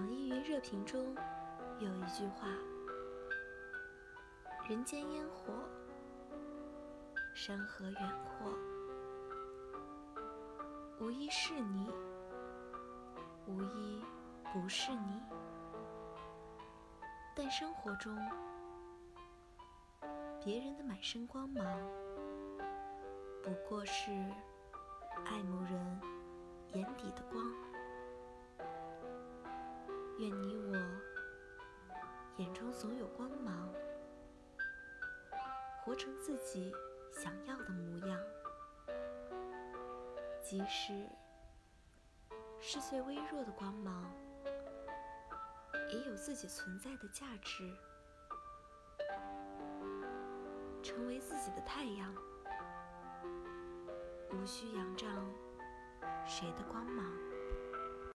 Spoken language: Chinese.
网易云热评中有一句话：“人间烟火，山河远阔，无一是你，无一不是你。”但生活中，别人的满身光芒，不过是愿你我眼中总有光芒，活成自己想要的模样。即使是最微弱的光芒，也有自己存在的价值。成为自己的太阳，无需仰仗谁的光芒。